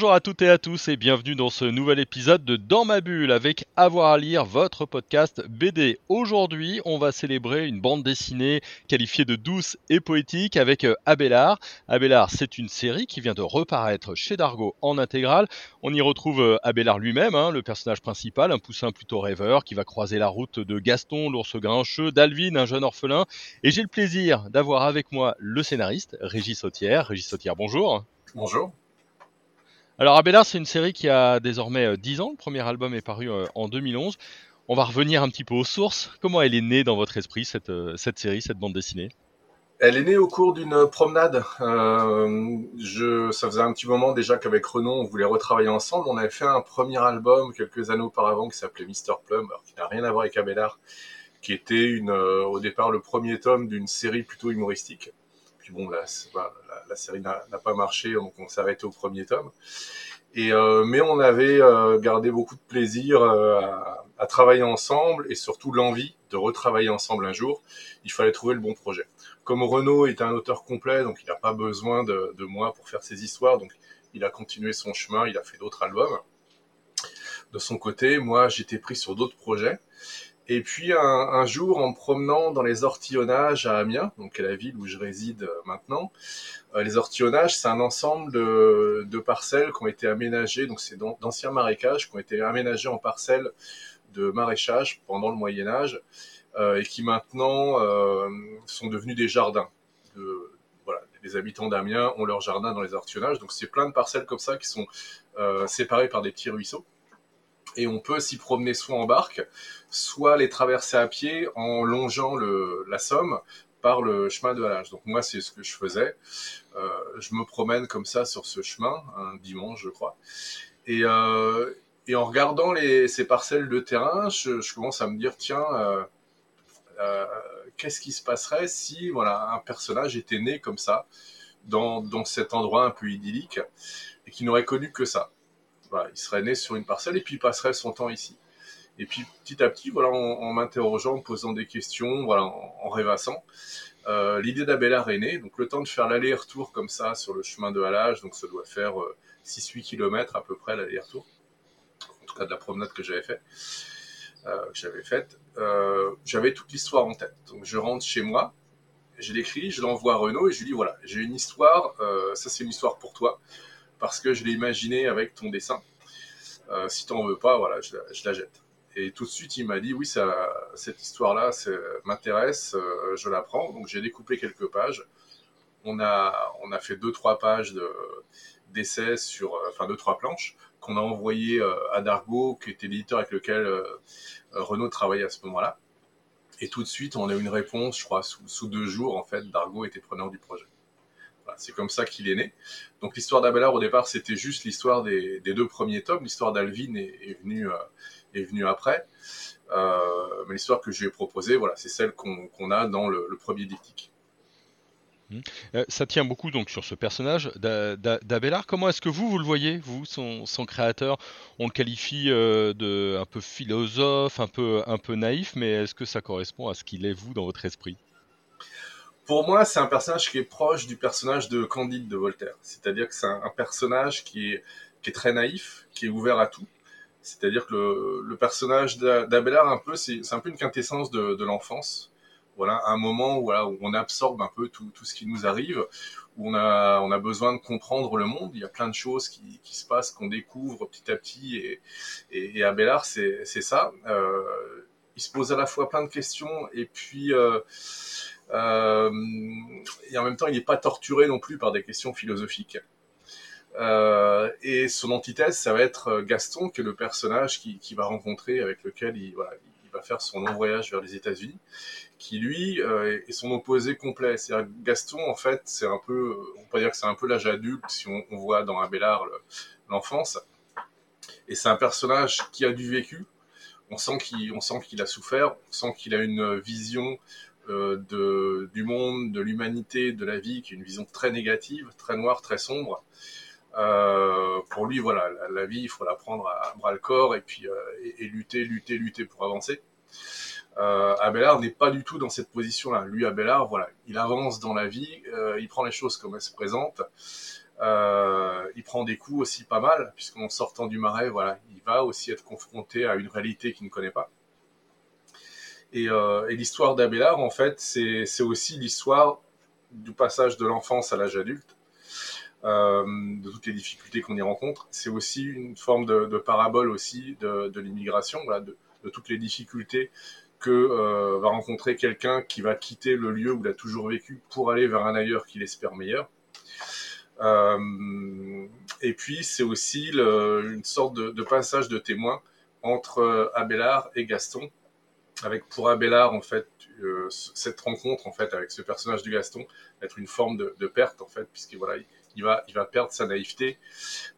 Bonjour à toutes et à tous et bienvenue dans ce nouvel épisode de Dans ma bulle avec Avoir à lire, votre podcast BD. Aujourd'hui, on va célébrer une bande dessinée qualifiée de douce et poétique avec euh, Abélard. Abélard, c'est une série qui vient de reparaître chez Dargo en intégrale. On y retrouve euh, Abélard lui-même, hein, le personnage principal, un poussin plutôt rêveur qui va croiser la route de Gaston, l'ours grincheux, d'Alvin, un jeune orphelin. Et j'ai le plaisir d'avoir avec moi le scénariste, Régis Sautière. Régis Sautière, bonjour. Bonjour. Alors Abélard, c'est une série qui a désormais 10 euh, ans. Le premier album est paru euh, en 2011. On va revenir un petit peu aux sources. Comment elle est née dans votre esprit, cette, euh, série, cette bande dessinée? Elle est née au cours d'une promenade. je, ça faisait un petit moment déjà qu'avec Renaud, on voulait retravailler ensemble. On avait fait un premier album quelques années auparavant qui s'appelait Mister Plum, alors qui n'a rien à voir avec Abélard, qui était au départ le premier tome d'une série plutôt humoristique bon, la, série n'a pas marché, donc on s'est arrêté au premier tome. Et, euh, mais on avait euh, gardé beaucoup de plaisir euh, à, travailler ensemble et surtout l'envie de retravailler ensemble un jour. Il fallait trouver le bon projet. Comme Renaud est un auteur complet, donc il n'a pas besoin de, moi pour faire ses histoires, donc il a continué son chemin, il a fait d'autres albums. De son côté, moi j'étais pris sur d'autres projets. Et puis un, jour, en me promenant dans les ortillonnages à Amiens, donc la ville où je réside euh, maintenant, euh, les ortillonnages, c'est un ensemble de, parcelles qui ont été aménagées, donc c'est d'anciens marécages qui ont été aménagés en parcelles de maraîchage pendant le Moyen Âge euh, et qui maintenant sont devenus des jardins. Voilà, les habitants d'Amiens ont leur jardin dans les ortillonnages, donc c'est plein de parcelles comme ça qui sont séparées par des petits ruisseaux et on peut s'y promener soit en barque, soit les traverser à pied en longeant le, la Somme par le chemin de halage. Donc moi, c'est ce que je faisais. Euh, je me promène comme ça sur ce chemin, un dimanche, je crois. Et, euh, en regardant ces parcelles de terrain, je, commence à me dire, tiens, euh qu'est-ce qui se passerait si voilà, un personnage était né comme ça, dans, dans cet endroit un peu idyllique, et qui n'aurait connu que ça il serait né sur une parcelle et puis il passerait son temps ici. Et puis petit à petit, voilà, en, m'interrogeant, en posant des questions, voilà, en, rêvassant, euh, l'idée d'Abélard est née. Donc le temps de faire l'aller-retour comme ça sur le chemin de halage, donc ça doit faire 6-8 euh, km à peu près l'aller-retour. En tout cas de la promenade que j'avais fait, euh, que j'avais faite. j'avais toute l'histoire en tête. Donc je rentre chez moi, je l'écris, je l'envoie à Renaud et je lui dis voilà, j'ai une histoire, ça c'est une histoire pour toi parce que je l'ai imaginé avec ton dessin. Euh, si t'en veux pas, voilà, je, la jette. Et tout de suite, il m'a dit oui, cette histoire-là m'intéresse, euh, je la prends. Donc j'ai découpé quelques pages. On a, fait deux trois pages de d'essais sur, euh, enfin deux trois planches qu'on a envoyées euh, à Dargo, qui était l'éditeur avec lequel Renaud travaillait à ce moment-là. Et tout de suite, on a eu une réponse, je crois, sous, sous deux jours. En fait, Dargo était preneur du projet c'est comme ça qu'il est né. Donc l'histoire d'Abelard au départ c'était juste l'histoire des, deux premiers tomes. L'histoire d'Alvin est, venue euh, est venue après. Euh, mais l'histoire que je lui ai proposée, voilà, c'est celle qu'on a dans le, premier diptyque. Mmh. Euh, ça tient beaucoup donc sur ce personnage d'Abelard. Comment est-ce que vous vous le voyez, vous, son, créateur? On le qualifie de un peu philosophe, un peu un peu naïf, mais est-ce que ça correspond à ce qu'il est vous dans votre esprit? Pour moi, c'est un personnage qui est proche du personnage de Candide de Voltaire. C'est-à-dire que c'est un, personnage qui est, très naïf, qui est ouvert à tout. C'est-à-dire que le, personnage d'Abelard, un peu, c'est un peu une quintessence de, l'enfance. Voilà, un moment où, on absorbe un peu tout, ce qui nous arrive, où on a, besoin de comprendre le monde. Il y a plein de choses qui, se passent, qu'on découvre petit à petit. Et, et, Abelard, c'est ça. Euh, il se pose à la fois plein de questions et puis euh, euh, et en même temps, il n'est pas torturé non plus par des questions philosophiques. Euh, et son antithèse, ça va être Gaston, qui est le personnage qui, qui va rencontrer, avec lequel il, va faire son long voyage vers les États-Unis, qui lui euh, est son opposé complet. C'est-à-dire Gaston, en fait, c'est un peu, on peut dire que c'est un peu l'âge adulte si on, voit dans Abélard l'enfance. Et c'est un personnage qui a du vécu. On sent qu'il, qu'il a souffert, on sent qu'il a une vision euh, de, du monde, de l'humanité, de la vie, qui est une vision très négative, très noire, très sombre. pour lui, voilà, la, vie, il faut la prendre à bras le corps et puis et, lutter, lutter, lutter pour avancer. Abelard n'est pas du tout dans cette position-là. Lui, Abelard, voilà, il avance dans la vie, il prend les choses comme elles se présentent. il prend des coups aussi pas mal, puisqu'en sortant du marais, voilà, il va aussi être confronté à une réalité qu'il ne connaît pas. Euh, et, l'histoire d'Abélard, en fait, c'est aussi l'histoire du passage de l'enfance à l'âge adulte, euh, de toutes les difficultés qu'on y rencontre. C'est aussi une forme de, parabole aussi de, l'immigration, de, toutes les difficultés que euh, va rencontrer quelqu'un qui va quitter le lieu où il a toujours vécu pour aller vers un ailleurs qu'il espère meilleur. et puis c'est aussi une sorte de, passage de témoin entre Abélard et Gaston, avec pour Abélard en fait euh, cette rencontre en fait avec ce personnage de Gaston être une forme de, perte en fait puisqu'il voilà il, va il va perdre sa naïveté.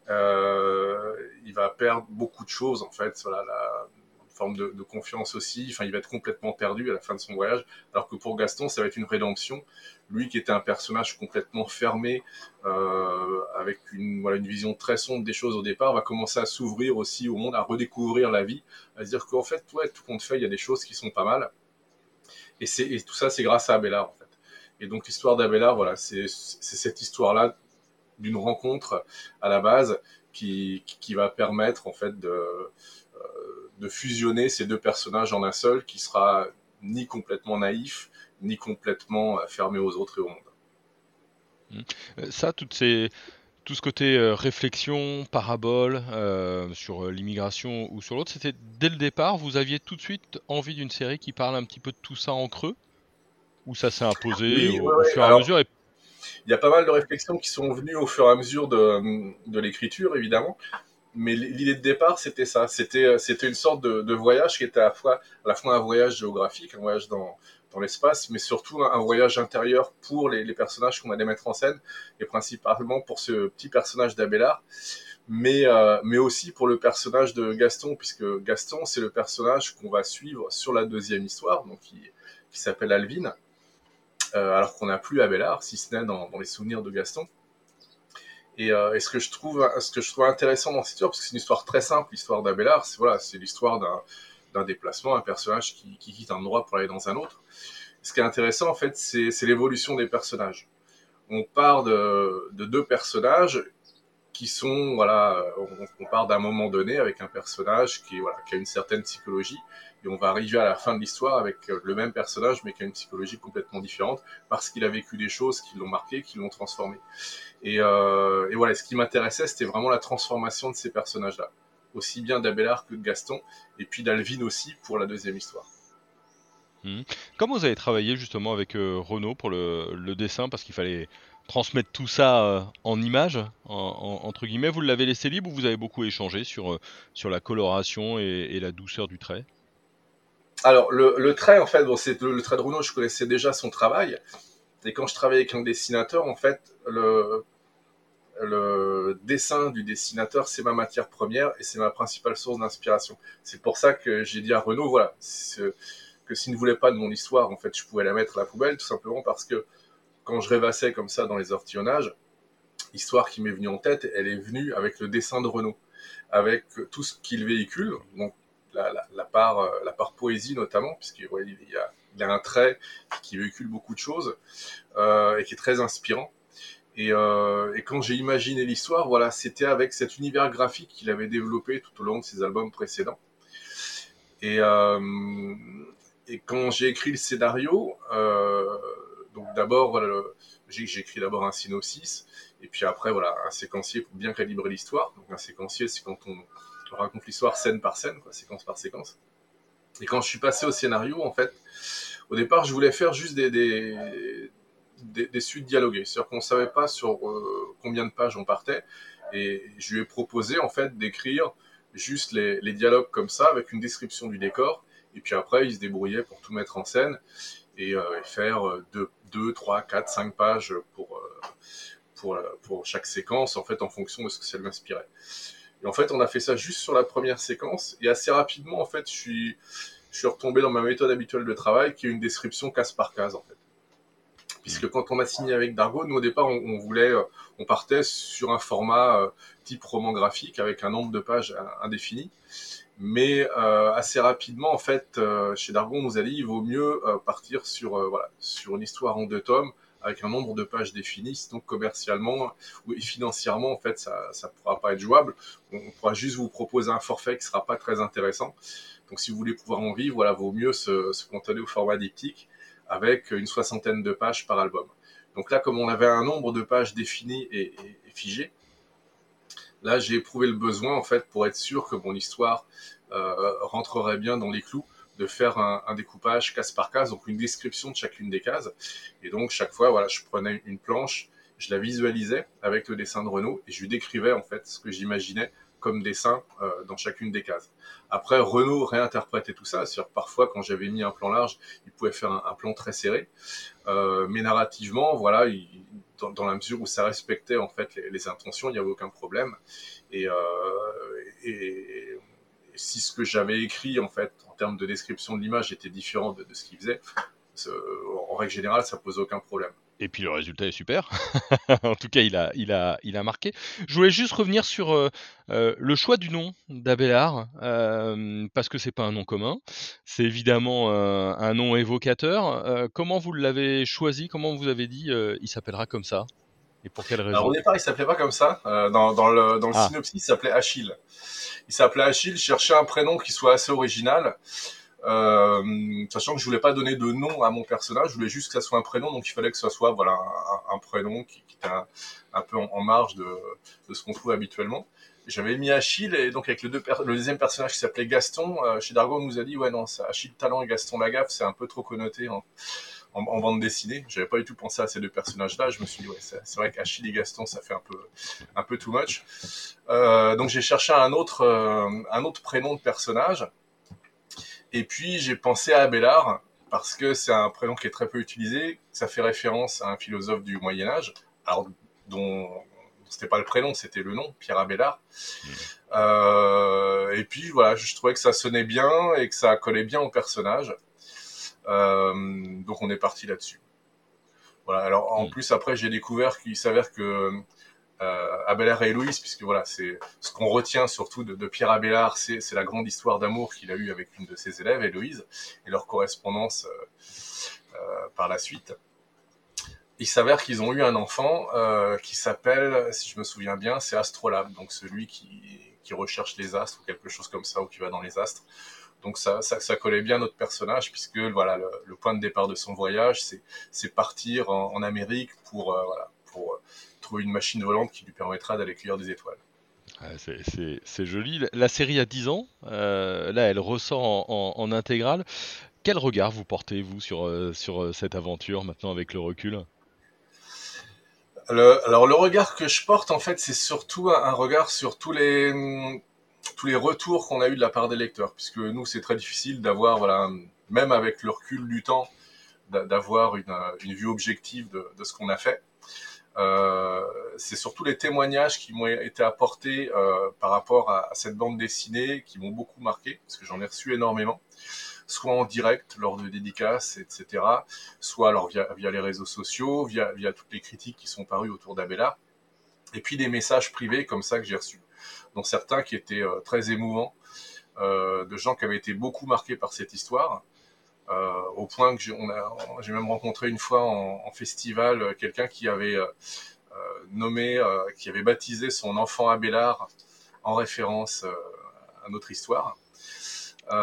Euh, il va perdre beaucoup de choses en fait. Voilà la, forme de, confiance aussi. Enfin, il va être complètement perdu à la fin de son voyage. Alors que pour Gaston, ça va être une rédemption. Lui qui était un personnage complètement fermé, euh, avec une, voilà, une vision très sombre des choses au départ, va commencer à s'ouvrir aussi au monde, à redécouvrir la vie, à se dire qu'en fait, ouais, tout compte fait, il y a des choses qui sont pas mal. Et, et tout ça, c'est grâce à fait. Et donc, l'histoire d'Abélard, voilà, c'est, cette histoire-là d'une rencontre à la base qui, qui va permettre, en fait, de, de fusionner ces deux personnages en un seul qui sera ni complètement naïf, ni complètement euh, fermé aux autres et au monde. Mmh. Euh, ça, toutes ces, tout ce côté euh, réflexion, parabole sur l'immigration ou sur l'autre, c'était dès le départ, vous aviez tout de suite envie d'une série qui parle un petit peu de tout ça en creux? Ou ça s'est imposé au, fur et à mesure Il y a pas mal de réflexions qui sont venues au fur et à mesure de, de l'écriture, évidemment mais l'idée de départ, c'était ça. C'était, euh, c'était une sorte de, de, voyage qui était à la, fois, à la fois un voyage géographique, un voyage dans, dans l'espace, mais surtout un, voyage intérieur pour les, les personnages qu'on allait mettre en scène, et principalement pour ce petit personnage d'Abélard, mais, euh, mais aussi pour le personnage de Gaston, puisque Gaston, c'est le personnage qu'on va suivre sur la deuxième histoire, donc qui, qui s'appelle Alvin, euh, alors qu'on n'a plus Abélard, si ce n'est dans, dans les souvenirs de Gaston. Euh, et, ce que je trouve, ce que je trouve intéressant dans cette histoire, parce que c'est une histoire très simple, l'histoire d'Abélard, c'est voilà, c'est l'histoire d'un déplacement, un personnage qui, qui, quitte un endroit pour aller dans un autre. Ce qui est intéressant, en fait, c'est l'évolution des personnages. On part de, de, deux personnages qui sont, voilà, on, on part d'un moment donné avec un personnage qui, voilà, qui a une certaine psychologie, et on va arriver à la fin de l'histoire avec euh, le même personnage, mais qui a une psychologie complètement différente, parce qu'il a vécu des choses qui l'ont marqué, qui l'ont transformé. Et, euh, et, voilà, ce qui m'intéressait, c'était vraiment la transformation de ces personnages-là, aussi bien d'Abélard que de Gaston, et puis d'Alvin aussi pour la deuxième histoire. Mmh. Comment vous avez travaillé justement avec euh, Renaud pour le, dessin, parce qu'il fallait transmettre tout ça en images, en, entre guillemets, vous l'avez laissé libre ou vous avez beaucoup échangé sur, sur la coloration et la douceur du trait? Alors, le, trait, en fait, bon, c'est le, trait de Renaud, je connaissais déjà son travail. Et quand je travaillais avec un dessinateur, en fait, le, le dessin du dessinateur, c'est ma matière première et c'est ma principale source d'inspiration. C'est pour ça que j'ai dit à Renaud, voilà, que s'il ne voulait pas de mon histoire, en fait, je pouvais la mettre à la poubelle, tout simplement parce que quand je rêvassais comme ça dans les ortillonnages, l'histoire qui m'est venue en tête, elle est venue avec le dessin de Renaud, avec tout ce qu'il véhicule, donc la, part, euh, la part poésie notamment, puisqu'il il y, a, il a un trait qui véhicule beaucoup de choses euh, et qui est très inspirant. Et, euh, et quand j'ai imaginé l'histoire, voilà, c'était avec cet univers graphique qu'il avait développé tout au long de ses albums précédents. Et, et quand j'ai écrit le scénario, donc d'abord, j'ai écrit d'abord un synopsis, et puis après, voilà, un séquencier pour bien calibrer l'histoire. Donc un séquencier, c'est quand on, raconte l'histoire scène par scène, séquence par séquence. Et quand je suis passé au scénario, en fait, au départ, je voulais faire juste des, des, des, suites dialoguées. C'est-à-dire qu'on ne savait pas sur euh, combien de pages on partait. Et je lui ai proposé, en fait, d'écrire juste les, les, dialogues comme ça, avec une description du décor. Et puis après, il se débrouillait pour tout mettre en scène et, euh, faire 2, 3, 4, 5 pages pour, euh, pour, pour chaque séquence, en fait, en fonction de ce que ça lui inspirait. Et en fait, on a fait ça juste sur la première séquence. Et assez rapidement, en fait, je suis, retombé dans ma méthode habituelle de travail, qui est une description case par case, en fait. puisque quand on a signé avec Dargo, nous au départ on, voulait, euh, on partait sur un format euh, type roman graphique avec un nombre de pages indéfini. Mais euh, assez rapidement, en fait, chez Dargo, on nous a dit il vaut mieux partir sur voilà sur une histoire en deux tomes avec un nombre de pages défini. Donc commercialement ou financièrement, en fait, ça ça pourra pas être jouable. On, pourra juste vous proposer un forfait qui sera pas très intéressant. Donc si vous voulez pouvoir en vivre, voilà, vaut mieux se, se cantonner au format diptyque avec une soixantaine de pages par album. Donc là, comme on avait un nombre de pages défini et, figé, là j'ai éprouvé le besoin en fait pour être sûr que mon histoire euh, rentrerait bien dans les clous de faire un, découpage case par case, donc une description de chacune des cases. Et donc chaque fois, voilà, je prenais une planche, je la visualisais avec le dessin de Renault et je lui décrivais en fait ce que j'imaginais comme dessin euh, dans chacune des cases. Après, Renault réinterprétait tout ça. cest parfois, quand j'avais mis un plan large, il pouvait faire un, plan très serré. Euh, mais narrativement, voilà, dans, la mesure où ça respectait en fait les, intentions, il n'y avait aucun problème. Et, euh, et, si ce que j'avais écrit en fait termes de description de l'image était différent de, ce qu'il faisait, en règle générale, ça pose aucun problème. Et puis le résultat est super. en tout cas, il a, il, a, il a marqué. Je voulais juste revenir sur euh, euh, le choix du nom d'Abélard, euh, parce que c'est pas un nom commun. C'est évidemment un nom évocateur. comment vous l'avez choisi? Comment vous avez dit il s'appellera comme ça? Et pour quelle raison Alors, Au départ, il s'appelait pas comme ça. dans, dans, le, dans le ah. synopsis, il s'appelait Achille. Il s'appelait Achille, cherchait un prénom qui soit assez original. Euh, sachant que je voulais pas donner de nom à mon personnage, je voulais juste que ça soit un prénom, donc il fallait que ce soit voilà un, prénom qui, qui était un, peu en, marge de, de ce qu'on trouve habituellement. J'avais mis Achille et donc avec le, deux le deuxième personnage qui s'appelait Gaston, euh, chez Dargo on nous a dit ouais non, Achille Talent et Gaston Lagaffe, c'est un peu trop connoté en, en, bande dessinée. J'avais pas du tout pensé à ces deux personnages-là. Je me suis dit ouais c'est vrai qu'Achille et Gaston ça fait un peu un peu too much. Euh, donc j'ai cherché un autre euh, un autre prénom de personnage et puis j'ai pensé à Abélard parce que c'est un prénom qui est très peu utilisé. Ça fait référence à un philosophe du Moyen Âge, alors dont c'était pas le prénom, c'était le nom, Pierre Abélard. Mmh. Euh, et puis voilà, je trouvais que ça sonnait bien et que ça collait bien au personnage. Euh, donc on est parti là-dessus. Voilà. Alors en mmh. plus après j'ai découvert qu'il s'avère que euh, Abélard et Héloïse, puisque voilà, c'est ce qu'on retient surtout de, Pierre Abélard, c'est la grande histoire d'amour qu'il a eue avec une de ses élèves, Héloïse, et leur correspondance euh, euh, par la suite. Il s'avère qu'ils ont eu un enfant qui s'appelle, si je me souviens bien, c'est Astrolabe, donc celui qui, recherche les astres ou quelque chose comme ça, ou qui va dans les astres. Donc ça, ça, collait bien notre personnage puisque voilà le, point de départ de son voyage, c'est partir en, Amérique pour voilà pour trouver une machine volante qui lui permettra d'aller cueillir des étoiles. c'est joli. La série a 10 ans. Euh, là, elle ressort en, intégrale. Quel regard vous portez, vous, sur, euh, sur euh, cette aventure maintenant avec le recul? Alors, le regard que je porte, en fait, c'est surtout un, regard sur tous les, tous les retours qu'on a eu de la part des lecteurs. Puisque nous, c'est très difficile d'avoir, voilà, même avec le recul du temps, d'avoir une, une vue objective de, de ce qu'on a fait. Euh, c'est surtout les témoignages qui m'ont été apportés euh, par rapport à, cette bande dessinée qui m'ont beaucoup marqué, parce que j'en ai reçu énormément, soit en direct lors de dédicaces, etc., soit alors via, via les réseaux sociaux, via, via toutes les critiques qui sont parues autour d'Abella, et puis des messages privés comme ça que j'ai reçus, dont certains qui étaient euh, très émouvants, euh, de gens qui avaient été beaucoup marqués par cette histoire, euh, au point que j'ai même rencontré une fois en, festival quelqu'un qui avait nommé, qui avait baptisé son enfant Abélard en référence à notre histoire. il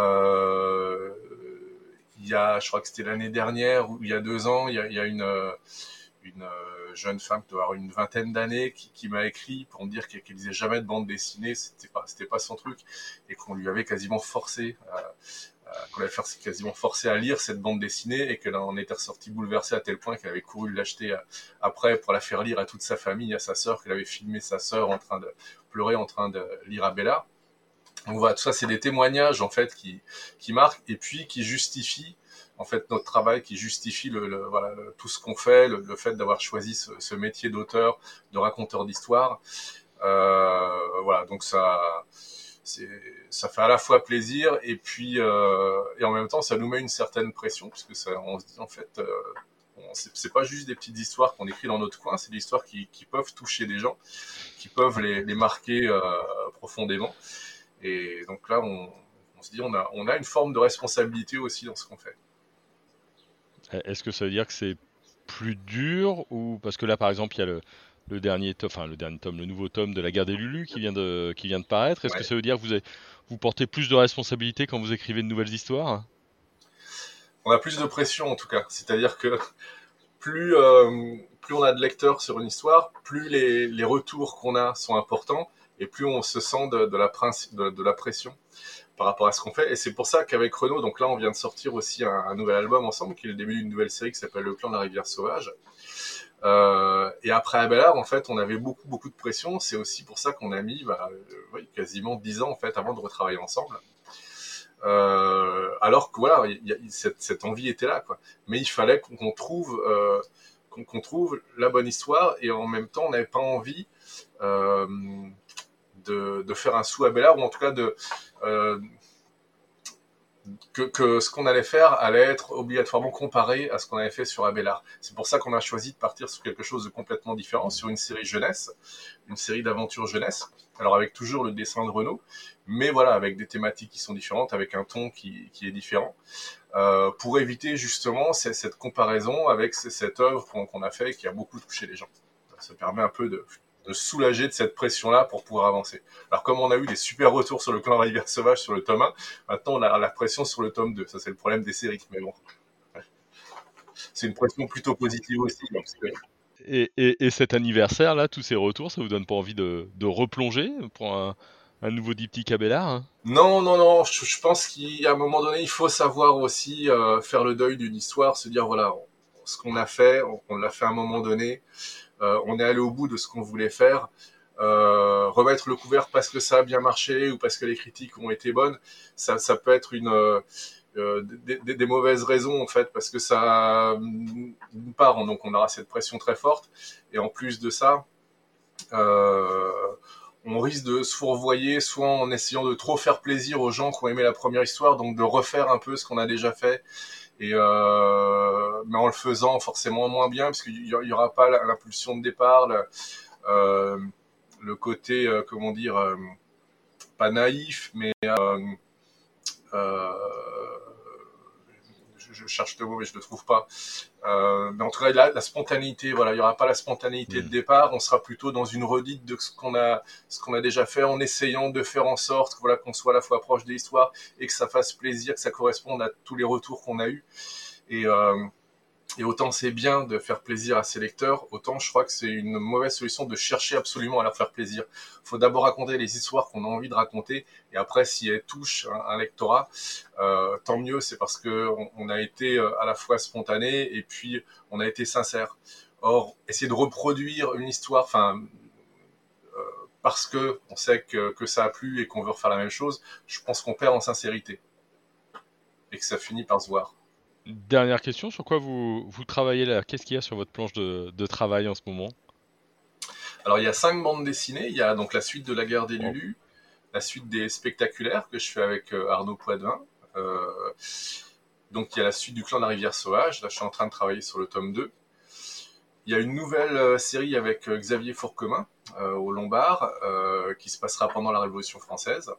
y a, je crois que c'était l'année dernière ou il y a deux ans, il y a une, une jeune femme qui doit avoir une vingtaine d'années qui, qui m'a écrit pour me dire qu'elle qu lisait jamais de bande dessinée, c'était pas c'était pas son truc et qu'on lui avait quasiment forcé euh, qu'on avait quasiment forcé à lire cette bande dessinée et qu'elle en était ressortie bouleversée à tel point qu'elle avait couru l'acheter euh, après pour la faire lire à toute sa famille, à sa sœur, qu'elle avait filmé sa sœur en train de pleurer, en train de lire à Bella. Donc voilà, tout ça, c'est des témoignages en fait qui, qui marquent et puis qui justifient en fait notre travail, qui justifie tout ce qu'on fait, le, fait d'avoir choisi ce, métier d'auteur, de raconteur d'histoire. Euh, voilà, donc ça, ça fait à la fois plaisir et puis euh, et en même temps ça nous met une certaine pression puisque ça, on se dit en fait euh, c'est pas juste des petites histoires qu'on écrit dans notre coin, c'est des histoires qui, peuvent toucher des gens, qui peuvent les, marquer euh, profondément. Et donc là, on, se dit, on a une forme de responsabilité aussi dans ce qu'on fait. Est-ce que ça veut dire que c'est plus dur ou parce que là, par exemple, il y a le, le dernier tome, enfin le dernier tome, le nouveau tome de la guerre des Lulu qui vient de, qui vient de paraître. Est-ce que ça veut dire que vous, avez, vous portez plus de responsabilité quand vous écrivez de nouvelles histoires? On a plus de pression en tout cas. C'est-à-dire que plus, euh, plus on a de lecteurs sur une histoire, plus les, les retours qu'on a sont importants et plus on se sent de, de la, de, de, la pression par rapport à ce qu'on fait. Et c'est pour ça qu'avec Renault, donc là on vient de sortir aussi un, nouvel album ensemble, qui est le début d'une nouvelle série qui s'appelle Le clan de la rivière sauvage. Euh, et après Abelard, en fait, on avait beaucoup beaucoup de pression. C'est aussi pour ça qu'on a mis bah, euh, quasiment dix ans en fait avant de retravailler ensemble. Euh, alors que voilà, cette, envie était là, quoi. Mais il fallait qu'on trouve qu'on trouve la bonne histoire et en même temps, on n'avait pas envie de, faire un sous Abelard ou en tout cas de euh, que, ce qu'on allait faire allait être obligatoirement comparé à ce qu'on avait fait sur Abelard. C'est pour ça qu'on a choisi de partir sur quelque chose de complètement différent, sur une série jeunesse, une série d'aventures jeunesse, alors avec toujours le dessin de Renault, mais voilà, avec des thématiques qui sont différentes, avec un ton qui, qui est différent, euh, pour éviter justement cette, cette comparaison avec cette œuvre qu'on a fait et qui a beaucoup touché les gens. Ça permet un peu de de soulager de cette pression-là pour pouvoir avancer. Alors comme on a eu des super retours sur le clan Rivière Sauvage sur le tome 1, maintenant on a la pression sur le tome 2. Ça c'est le problème des séries, mais bon. C'est une pression plutôt positive aussi. Et, et, et, cet anniversaire là, tous ces retours, ça vous donne pas envie de, de replonger pour un, un nouveau diptyque à Bellard hein? Non, non, non. Je, je pense qu'à un moment donné, il faut savoir aussi euh, faire le deuil d'une histoire, se dire voilà, ce qu'on a fait, on, on l'a fait à un moment donné. Euh, on est allé au bout de ce qu'on voulait faire. Euh, remettre le couvert parce que ça a bien marché ou parce que les critiques ont été bonnes, ça, peut être une euh, des, mauvaises raisons en fait parce que ça d'une part donc on aura cette pression très forte et en plus de ça on risque de se fourvoyer soit en essayant de trop faire plaisir aux gens qui ont aimé la première histoire donc de refaire un peu ce qu'on a déjà fait euh, mais en le faisant forcément moins bien parce qu'il y, aura pas l'impulsion de départ, le, euh, côté euh, comment dire pas naïf, mais je, cherche le mot mais je le trouve pas. Euh, mais en tout cas, la, la spontanéité, voilà, il y aura pas la spontanéité mmh. de départ. On sera plutôt dans une redite de ce qu'on a, ce qu'on a déjà fait, en essayant de faire en sorte, voilà, qu'on soit à la fois proche de l'histoire et que ça fasse plaisir, que ça corresponde à tous les retours qu'on a eus. Et euh, et autant c'est bien de faire plaisir à ses lecteurs, autant je crois que c'est une mauvaise solution de chercher absolument à leur faire plaisir. Il faut d'abord raconter les histoires qu'on a envie de raconter, et après, si elles touchent un, lectorat, euh, tant mieux, c'est parce que on, a été euh, à la fois spontané et puis on a été sincère. Or, essayer de reproduire une histoire, enfin, euh, parce que on sait que, que ça a plu et qu'on veut refaire la même chose, je pense qu'on perd en sincérité et que ça finit par se voir. Dernière question, sur quoi vous, vous travaillez là? Qu'est-ce qu'il y a sur votre planche de, de, travail en ce moment? Alors il y a cinq bandes dessinées. Il y a donc la suite de la guerre des Lulu, la suite des spectaculaires que je fais avec euh, Arnaud Poitvin. Euh, donc il y a la suite du clan de la rivière sauvage. Là je suis en train de travailler sur le tome 2. Il y a une nouvelle euh, série avec Xavier Fourquemin euh, au Lombard qui se passera pendant la Révolution française.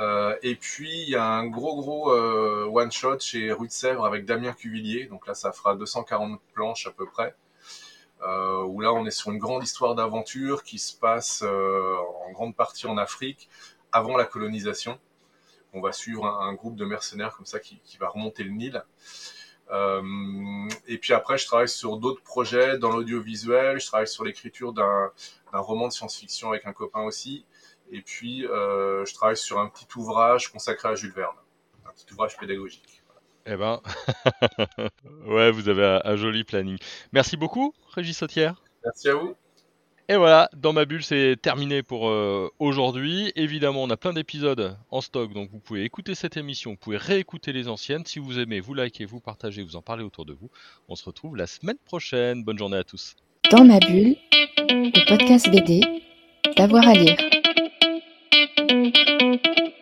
Euh, et puis il y a un gros gros euh, one shot chez Rue de Sèvres avec Damien Cuvillier. Donc là, ça fera 240 planches à peu près. Euh, où là, on est sur une grande histoire d'aventure qui se passe en grande partie en Afrique avant la colonisation. On va suivre un, groupe de mercenaires comme ça qui, va remonter le Nil. Et puis après, je travaille sur d'autres projets dans l'audiovisuel. Je travaille sur l'écriture d'un roman de science-fiction avec un copain aussi. Et puis, euh, je travaille sur un petit ouvrage consacré à Jules Verne, un petit ouvrage pédagogique. Eh ben, ouais, vous avez un, un, joli planning. Merci beaucoup, Régis Sautière. Merci à vous. Et voilà, dans ma bulle, c'est terminé pour euh, aujourd'hui. Évidemment, on a plein d'épisodes en stock, donc vous pouvez écouter cette émission, vous pouvez réécouter les anciennes. Si vous aimez, vous likez, vous partagez, vous en parlez autour de vous. On se retrouve la semaine prochaine. Bonne journée à tous. Dans ma bulle, le podcast BD, d'avoir à lire. thank you.